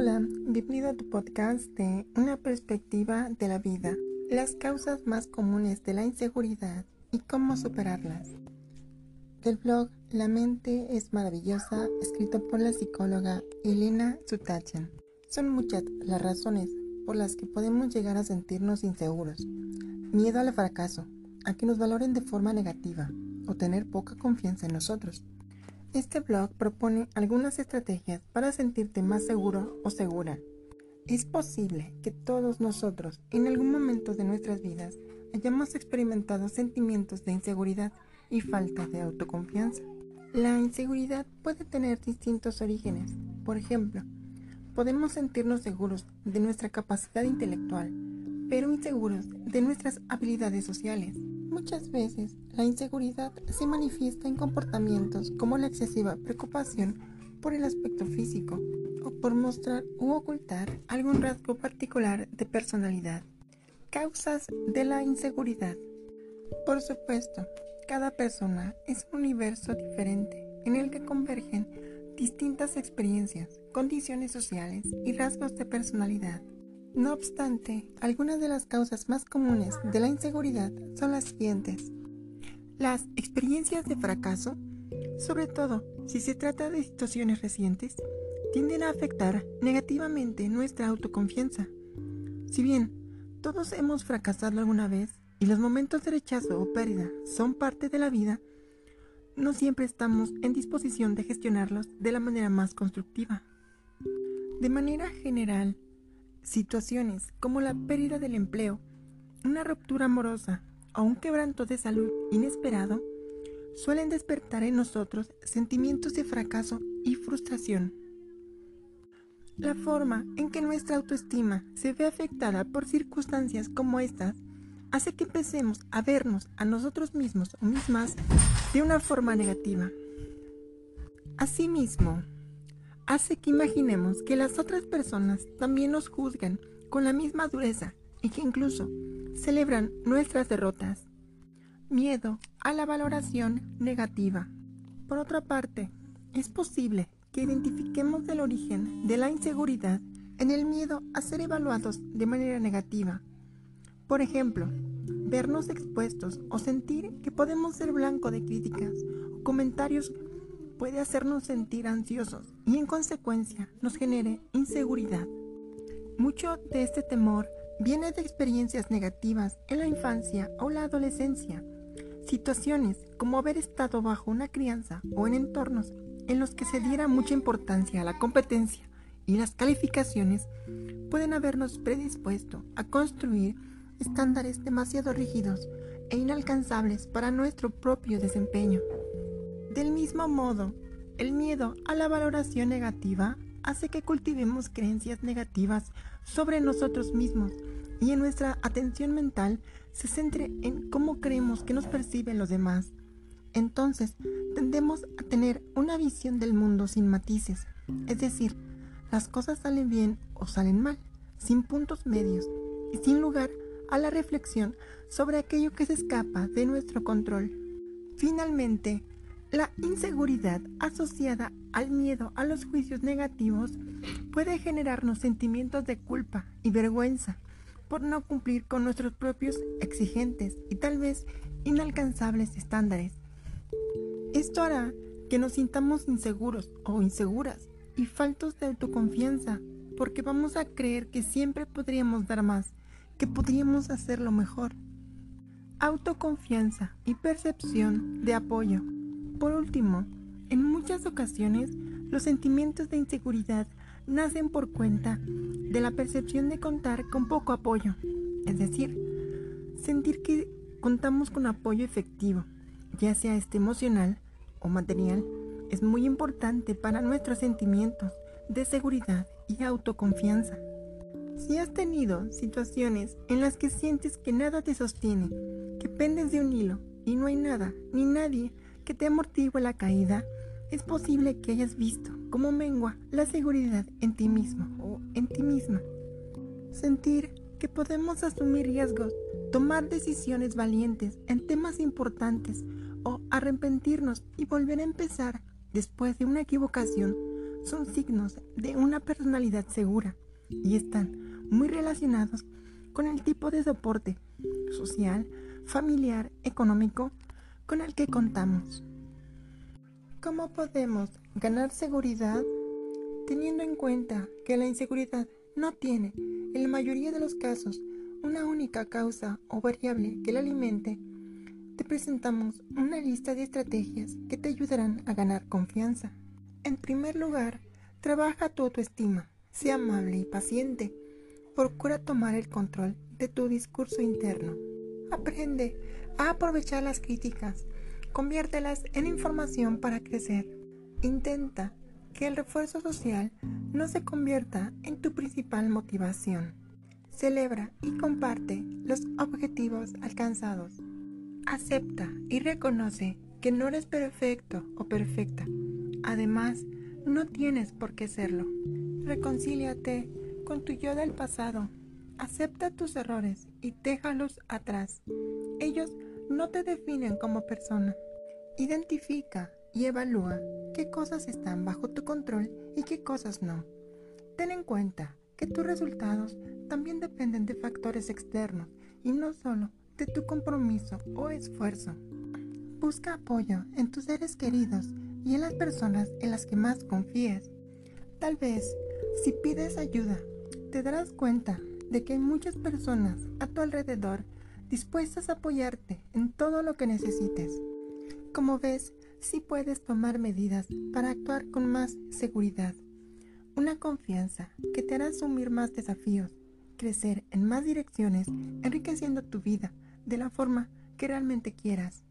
Hola, bienvenido a tu podcast de Una perspectiva de la vida, las causas más comunes de la inseguridad y cómo superarlas. Del blog La mente es maravillosa, escrito por la psicóloga Elena Sutachan. Son muchas las razones por las que podemos llegar a sentirnos inseguros. Miedo al fracaso, a que nos valoren de forma negativa o tener poca confianza en nosotros. Este blog propone algunas estrategias para sentirte más seguro o segura. Es posible que todos nosotros en algún momento de nuestras vidas hayamos experimentado sentimientos de inseguridad y falta de autoconfianza. La inseguridad puede tener distintos orígenes. Por ejemplo, podemos sentirnos seguros de nuestra capacidad intelectual, pero inseguros de nuestras habilidades sociales. Muchas veces la inseguridad se manifiesta en comportamientos como la excesiva preocupación por el aspecto físico o por mostrar u ocultar algún rasgo particular de personalidad. Causas de la inseguridad. Por supuesto, cada persona es un universo diferente en el que convergen distintas experiencias, condiciones sociales y rasgos de personalidad. No obstante, algunas de las causas más comunes de la inseguridad son las siguientes. Las experiencias de fracaso, sobre todo si se trata de situaciones recientes, tienden a afectar negativamente nuestra autoconfianza. Si bien todos hemos fracasado alguna vez y los momentos de rechazo o pérdida son parte de la vida, no siempre estamos en disposición de gestionarlos de la manera más constructiva. De manera general, Situaciones como la pérdida del empleo, una ruptura amorosa o un quebranto de salud inesperado suelen despertar en nosotros sentimientos de fracaso y frustración. La forma en que nuestra autoestima se ve afectada por circunstancias como estas hace que empecemos a vernos a nosotros mismos o mismas de una forma negativa. Asimismo, hace que imaginemos que las otras personas también nos juzgan con la misma dureza y que incluso celebran nuestras derrotas. Miedo a la valoración negativa. Por otra parte, es posible que identifiquemos el origen de la inseguridad en el miedo a ser evaluados de manera negativa. Por ejemplo, vernos expuestos o sentir que podemos ser blanco de críticas o comentarios puede hacernos sentir ansiosos y en consecuencia nos genere inseguridad. Mucho de este temor viene de experiencias negativas en la infancia o la adolescencia, situaciones como haber estado bajo una crianza o en entornos en los que se diera mucha importancia a la competencia y las calificaciones pueden habernos predispuesto a construir estándares demasiado rígidos e inalcanzables para nuestro propio desempeño. Del mismo modo, el miedo a la valoración negativa hace que cultivemos creencias negativas sobre nosotros mismos y en nuestra atención mental se centre en cómo creemos que nos perciben los demás. Entonces, tendemos a tener una visión del mundo sin matices, es decir, las cosas salen bien o salen mal, sin puntos medios y sin lugar a la reflexión sobre aquello que se escapa de nuestro control. Finalmente, la inseguridad asociada al miedo a los juicios negativos puede generarnos sentimientos de culpa y vergüenza por no cumplir con nuestros propios exigentes y tal vez inalcanzables estándares. Esto hará que nos sintamos inseguros o inseguras y faltos de autoconfianza porque vamos a creer que siempre podríamos dar más, que podríamos hacerlo mejor. Autoconfianza y percepción de apoyo. Por último, en muchas ocasiones los sentimientos de inseguridad nacen por cuenta de la percepción de contar con poco apoyo, es decir, sentir que contamos con apoyo efectivo, ya sea este emocional o material, es muy importante para nuestros sentimientos de seguridad y autoconfianza. Si has tenido situaciones en las que sientes que nada te sostiene, que pendes de un hilo y no hay nada ni nadie que te amortigua la caída, es posible que hayas visto cómo mengua la seguridad en ti mismo o en ti misma. Sentir que podemos asumir riesgos, tomar decisiones valientes en temas importantes o arrepentirnos y volver a empezar después de una equivocación son signos de una personalidad segura y están muy relacionados con el tipo de soporte social, familiar, económico con el que contamos. ¿Cómo podemos ganar seguridad? Teniendo en cuenta que la inseguridad no tiene, en la mayoría de los casos, una única causa o variable que la alimente, te presentamos una lista de estrategias que te ayudarán a ganar confianza. En primer lugar, trabaja tu autoestima, sea amable y paciente. Procura tomar el control de tu discurso interno. Aprende a aprovechar las críticas, conviértelas en información para crecer. Intenta que el refuerzo social no se convierta en tu principal motivación. Celebra y comparte los objetivos alcanzados. Acepta y reconoce que no eres perfecto o perfecta. Además, no tienes por qué serlo. Reconcíliate con tu yo del pasado. Acepta tus errores y déjalos atrás. Ellos no te definen como persona. Identifica y evalúa qué cosas están bajo tu control y qué cosas no. Ten en cuenta que tus resultados también dependen de factores externos y no solo de tu compromiso o esfuerzo. Busca apoyo en tus seres queridos y en las personas en las que más confíes. Tal vez, si pides ayuda, te darás cuenta de que hay muchas personas a tu alrededor dispuestas a apoyarte en todo lo que necesites. Como ves, sí puedes tomar medidas para actuar con más seguridad. Una confianza que te hará asumir más desafíos, crecer en más direcciones, enriqueciendo tu vida de la forma que realmente quieras.